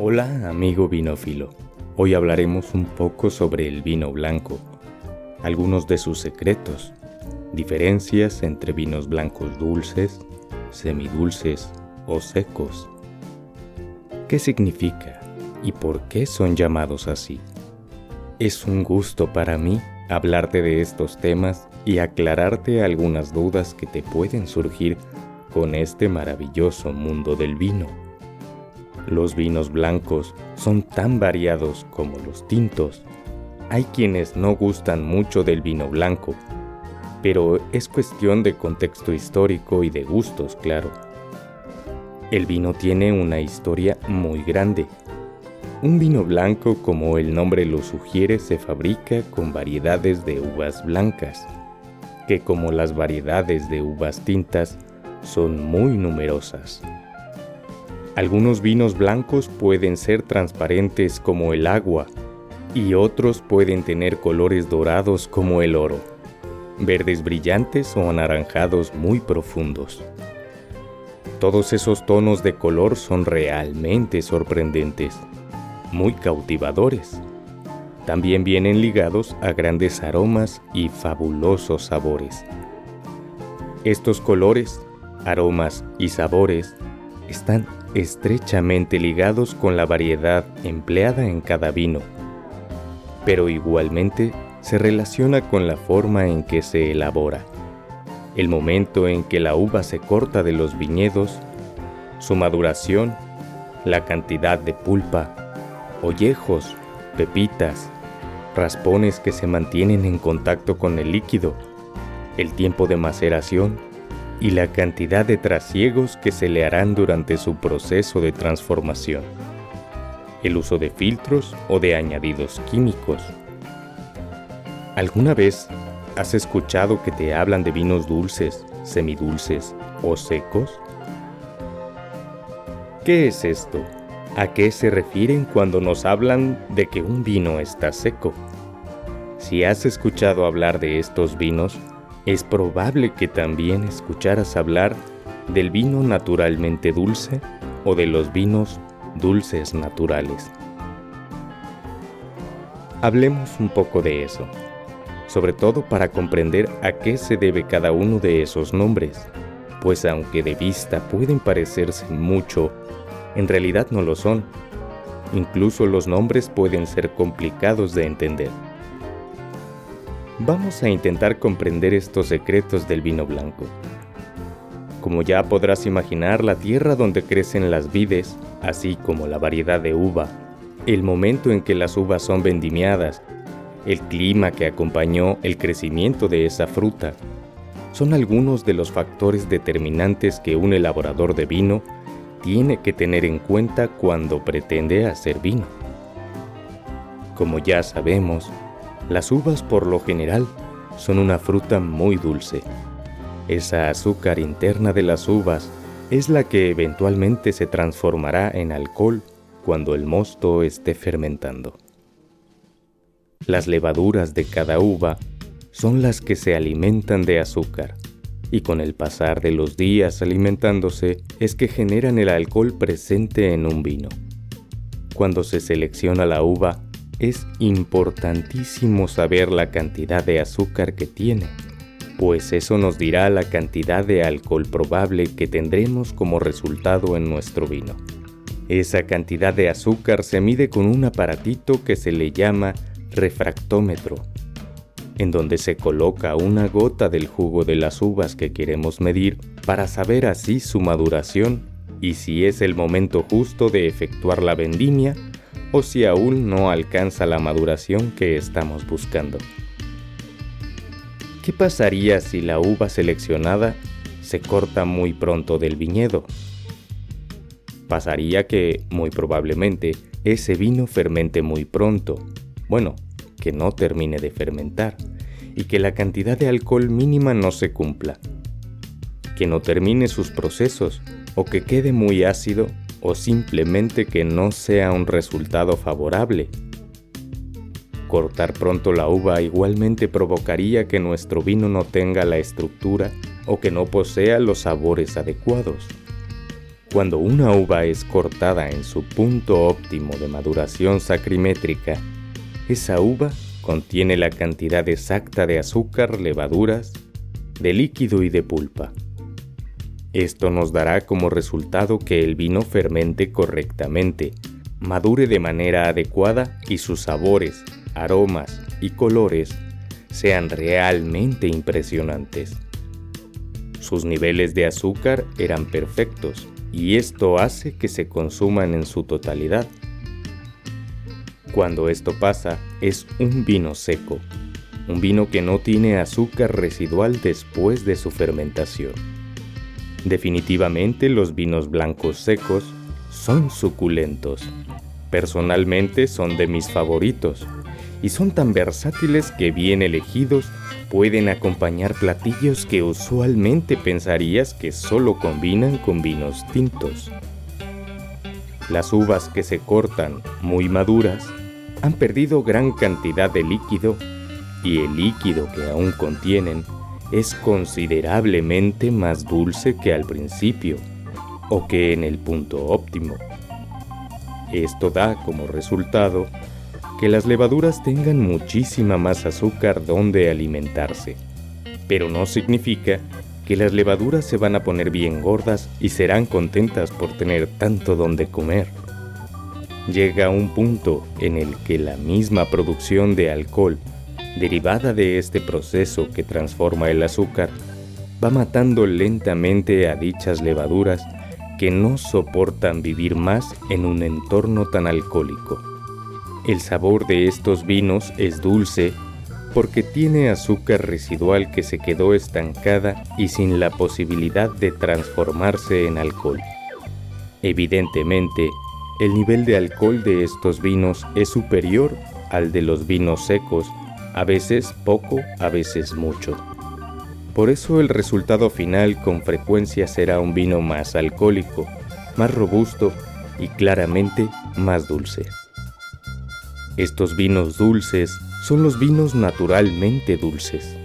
Hola amigo vinófilo, hoy hablaremos un poco sobre el vino blanco, algunos de sus secretos, diferencias entre vinos blancos dulces, semidulces o secos. ¿Qué significa y por qué son llamados así? Es un gusto para mí hablarte de estos temas y aclararte algunas dudas que te pueden surgir con este maravilloso mundo del vino. Los vinos blancos son tan variados como los tintos. Hay quienes no gustan mucho del vino blanco, pero es cuestión de contexto histórico y de gustos, claro. El vino tiene una historia muy grande. Un vino blanco, como el nombre lo sugiere, se fabrica con variedades de uvas blancas, que como las variedades de uvas tintas son muy numerosas. Algunos vinos blancos pueden ser transparentes como el agua y otros pueden tener colores dorados como el oro, verdes brillantes o anaranjados muy profundos. Todos esos tonos de color son realmente sorprendentes, muy cautivadores. También vienen ligados a grandes aromas y fabulosos sabores. Estos colores, aromas y sabores están estrechamente ligados con la variedad empleada en cada vino, pero igualmente se relaciona con la forma en que se elabora, el momento en que la uva se corta de los viñedos, su maduración, la cantidad de pulpa, ollejos, pepitas, raspones que se mantienen en contacto con el líquido, el tiempo de maceración y la cantidad de trasiegos que se le harán durante su proceso de transformación, el uso de filtros o de añadidos químicos. ¿Alguna vez has escuchado que te hablan de vinos dulces, semidulces o secos? ¿Qué es esto? ¿A qué se refieren cuando nos hablan de que un vino está seco? Si has escuchado hablar de estos vinos, es probable que también escucharas hablar del vino naturalmente dulce o de los vinos dulces naturales. Hablemos un poco de eso, sobre todo para comprender a qué se debe cada uno de esos nombres, pues aunque de vista pueden parecerse mucho, en realidad no lo son. Incluso los nombres pueden ser complicados de entender. Vamos a intentar comprender estos secretos del vino blanco. Como ya podrás imaginar, la tierra donde crecen las vides, así como la variedad de uva, el momento en que las uvas son vendimiadas, el clima que acompañó el crecimiento de esa fruta, son algunos de los factores determinantes que un elaborador de vino tiene que tener en cuenta cuando pretende hacer vino. Como ya sabemos, las uvas por lo general son una fruta muy dulce. Esa azúcar interna de las uvas es la que eventualmente se transformará en alcohol cuando el mosto esté fermentando. Las levaduras de cada uva son las que se alimentan de azúcar y con el pasar de los días alimentándose es que generan el alcohol presente en un vino. Cuando se selecciona la uva, es importantísimo saber la cantidad de azúcar que tiene, pues eso nos dirá la cantidad de alcohol probable que tendremos como resultado en nuestro vino. Esa cantidad de azúcar se mide con un aparatito que se le llama refractómetro, en donde se coloca una gota del jugo de las uvas que queremos medir para saber así su maduración y si es el momento justo de efectuar la vendimia o si aún no alcanza la maduración que estamos buscando. ¿Qué pasaría si la uva seleccionada se corta muy pronto del viñedo? Pasaría que, muy probablemente, ese vino fermente muy pronto, bueno, que no termine de fermentar, y que la cantidad de alcohol mínima no se cumpla, que no termine sus procesos o que quede muy ácido o simplemente que no sea un resultado favorable. Cortar pronto la uva igualmente provocaría que nuestro vino no tenga la estructura o que no posea los sabores adecuados. Cuando una uva es cortada en su punto óptimo de maduración sacrimétrica, esa uva contiene la cantidad exacta de azúcar, levaduras, de líquido y de pulpa. Esto nos dará como resultado que el vino fermente correctamente, madure de manera adecuada y sus sabores, aromas y colores sean realmente impresionantes. Sus niveles de azúcar eran perfectos y esto hace que se consuman en su totalidad. Cuando esto pasa, es un vino seco, un vino que no tiene azúcar residual después de su fermentación. Definitivamente los vinos blancos secos son suculentos. Personalmente son de mis favoritos y son tan versátiles que bien elegidos pueden acompañar platillos que usualmente pensarías que solo combinan con vinos tintos. Las uvas que se cortan muy maduras han perdido gran cantidad de líquido y el líquido que aún contienen es considerablemente más dulce que al principio o que en el punto óptimo. Esto da como resultado que las levaduras tengan muchísima más azúcar donde alimentarse, pero no significa que las levaduras se van a poner bien gordas y serán contentas por tener tanto donde comer. Llega un punto en el que la misma producción de alcohol, derivada de este proceso que transforma el azúcar, va matando lentamente a dichas levaduras que no soportan vivir más en un entorno tan alcohólico. El sabor de estos vinos es dulce porque tiene azúcar residual que se quedó estancada y sin la posibilidad de transformarse en alcohol. Evidentemente, el nivel de alcohol de estos vinos es superior al de los vinos secos, a veces poco, a veces mucho. Por eso el resultado final con frecuencia será un vino más alcohólico, más robusto y claramente más dulce. Estos vinos dulces son los vinos naturalmente dulces.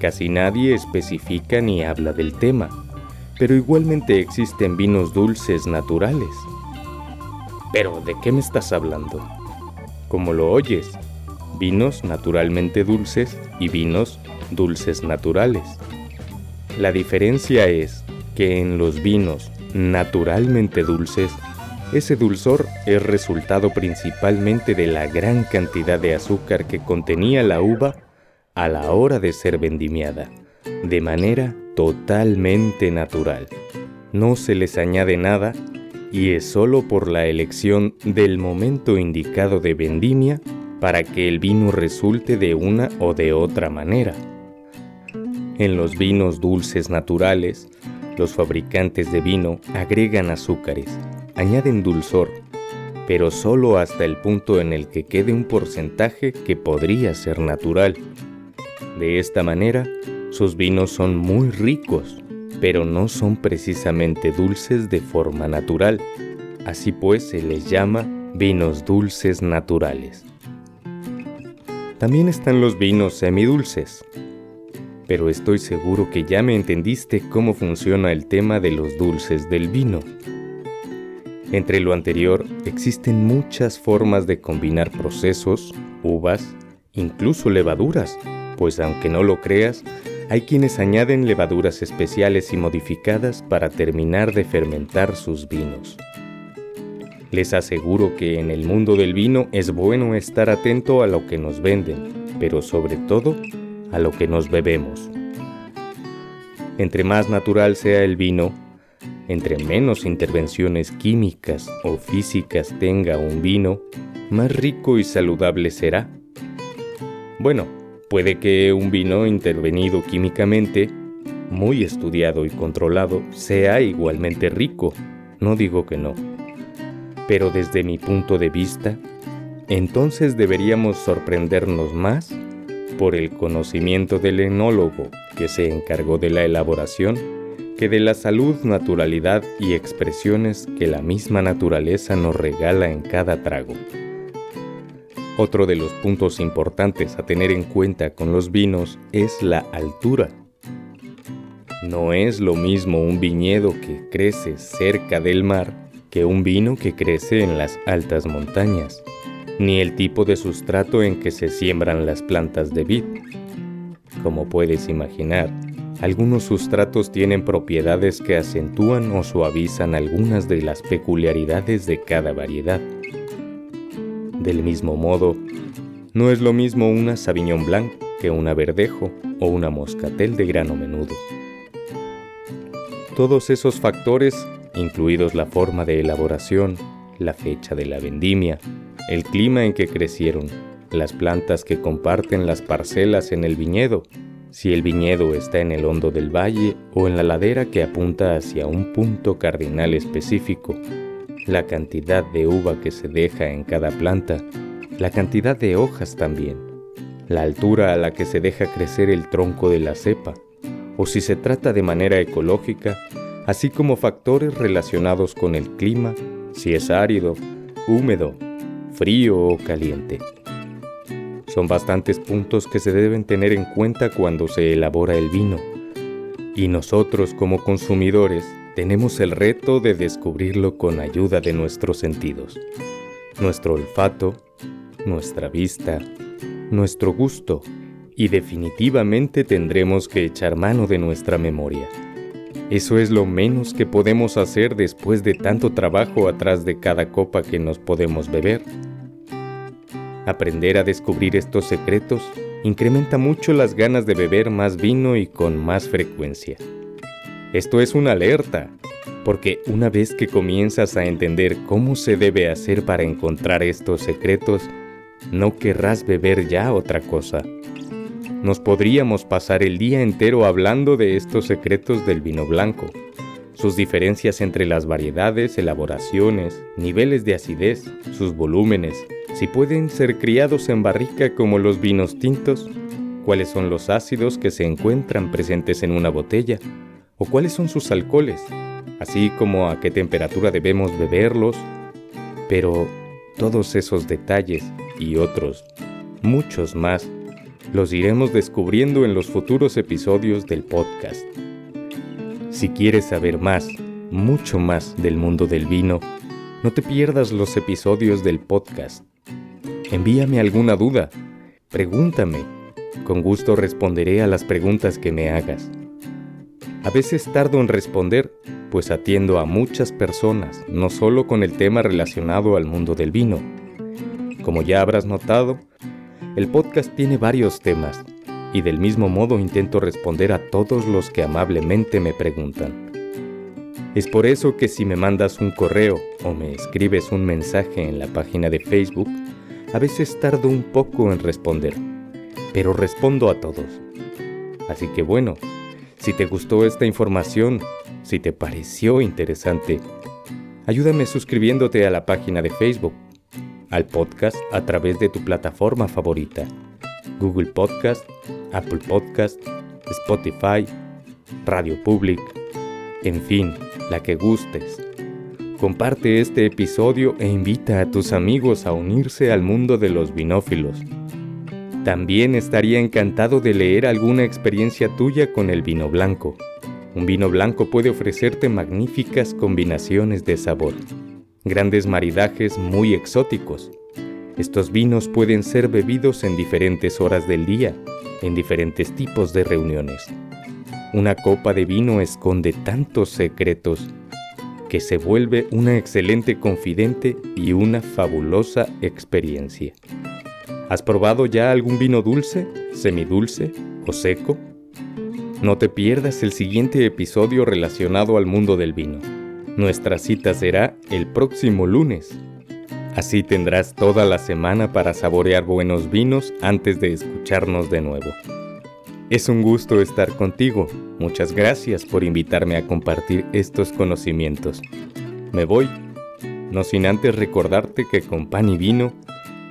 Casi nadie especifica ni habla del tema, pero igualmente existen vinos dulces naturales. Pero ¿de qué me estás hablando? Como lo oyes, vinos naturalmente dulces y vinos dulces naturales. La diferencia es que en los vinos naturalmente dulces ese dulzor es resultado principalmente de la gran cantidad de azúcar que contenía la uva a la hora de ser vendimiada, de manera totalmente natural. No se les añade nada y es solo por la elección del momento indicado de vendimia para que el vino resulte de una o de otra manera. En los vinos dulces naturales, los fabricantes de vino agregan azúcares, añaden dulzor, pero solo hasta el punto en el que quede un porcentaje que podría ser natural. De esta manera, sus vinos son muy ricos, pero no son precisamente dulces de forma natural. Así pues se les llama vinos dulces naturales. También están los vinos semidulces, pero estoy seguro que ya me entendiste cómo funciona el tema de los dulces del vino. Entre lo anterior, existen muchas formas de combinar procesos, uvas, incluso levaduras, pues aunque no lo creas, hay quienes añaden levaduras especiales y modificadas para terminar de fermentar sus vinos. Les aseguro que en el mundo del vino es bueno estar atento a lo que nos venden, pero sobre todo a lo que nos bebemos. Entre más natural sea el vino, entre menos intervenciones químicas o físicas tenga un vino, más rico y saludable será. Bueno, puede que un vino intervenido químicamente, muy estudiado y controlado, sea igualmente rico, no digo que no. Pero desde mi punto de vista, entonces deberíamos sorprendernos más por el conocimiento del enólogo que se encargó de la elaboración que de la salud, naturalidad y expresiones que la misma naturaleza nos regala en cada trago. Otro de los puntos importantes a tener en cuenta con los vinos es la altura. No es lo mismo un viñedo que crece cerca del mar que un vino que crece en las altas montañas, ni el tipo de sustrato en que se siembran las plantas de vid. Como puedes imaginar, algunos sustratos tienen propiedades que acentúan o suavizan algunas de las peculiaridades de cada variedad. Del mismo modo, no es lo mismo una Sauvignon Blanc que una Verdejo o una Moscatel de grano menudo. Todos esos factores, incluidos la forma de elaboración, la fecha de la vendimia, el clima en que crecieron, las plantas que comparten las parcelas en el viñedo, si el viñedo está en el hondo del valle o en la ladera que apunta hacia un punto cardinal específico, la cantidad de uva que se deja en cada planta, la cantidad de hojas también, la altura a la que se deja crecer el tronco de la cepa, o si se trata de manera ecológica, así como factores relacionados con el clima, si es árido, húmedo, frío o caliente. Son bastantes puntos que se deben tener en cuenta cuando se elabora el vino. Y nosotros como consumidores tenemos el reto de descubrirlo con ayuda de nuestros sentidos. Nuestro olfato, nuestra vista, nuestro gusto y definitivamente tendremos que echar mano de nuestra memoria. Eso es lo menos que podemos hacer después de tanto trabajo atrás de cada copa que nos podemos beber. Aprender a descubrir estos secretos incrementa mucho las ganas de beber más vino y con más frecuencia. Esto es una alerta, porque una vez que comienzas a entender cómo se debe hacer para encontrar estos secretos, no querrás beber ya otra cosa. Nos podríamos pasar el día entero hablando de estos secretos del vino blanco, sus diferencias entre las variedades, elaboraciones, niveles de acidez, sus volúmenes, si pueden ser criados en barrica como los vinos tintos, cuáles son los ácidos que se encuentran presentes en una botella, o cuáles son sus alcoholes, así como a qué temperatura debemos beberlos. Pero todos esos detalles y otros, muchos más, los iremos descubriendo en los futuros episodios del podcast. Si quieres saber más, mucho más del mundo del vino, no te pierdas los episodios del podcast Envíame alguna duda, pregúntame, con gusto responderé a las preguntas que me hagas. A veces tardo en responder, pues atiendo a muchas personas, no solo con el tema relacionado al mundo del vino. Como ya habrás notado, el podcast tiene varios temas, y del mismo modo intento responder a todos los que amablemente me preguntan. Es por eso que si me mandas un correo o me escribes un mensaje en la página de Facebook, a veces tardo un poco en responder, pero respondo a todos. Así que bueno, si te gustó esta información, si te pareció interesante, ayúdame suscribiéndote a la página de Facebook, al podcast a través de tu plataforma favorita, Google Podcast, Apple Podcast, Spotify, Radio Public, en fin, la que gustes. Comparte este episodio e invita a tus amigos a unirse al mundo de los binófilos. También estaría encantado de leer alguna experiencia tuya con el vino blanco. Un vino blanco puede ofrecerte magníficas combinaciones de sabor, grandes maridajes muy exóticos. Estos vinos pueden ser bebidos en diferentes horas del día, en diferentes tipos de reuniones. Una copa de vino esconde tantos secretos que se vuelve una excelente confidente y una fabulosa experiencia. ¿Has probado ya algún vino dulce, semidulce o seco? No te pierdas el siguiente episodio relacionado al mundo del vino. Nuestra cita será el próximo lunes. Así tendrás toda la semana para saborear buenos vinos antes de escucharnos de nuevo. Es un gusto estar contigo. Muchas gracias por invitarme a compartir estos conocimientos. Me voy, no sin antes recordarte que con pan y vino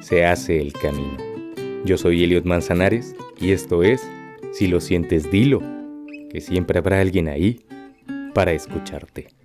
se hace el camino. Yo soy Eliot Manzanares y esto es Si lo sientes, dilo, que siempre habrá alguien ahí para escucharte.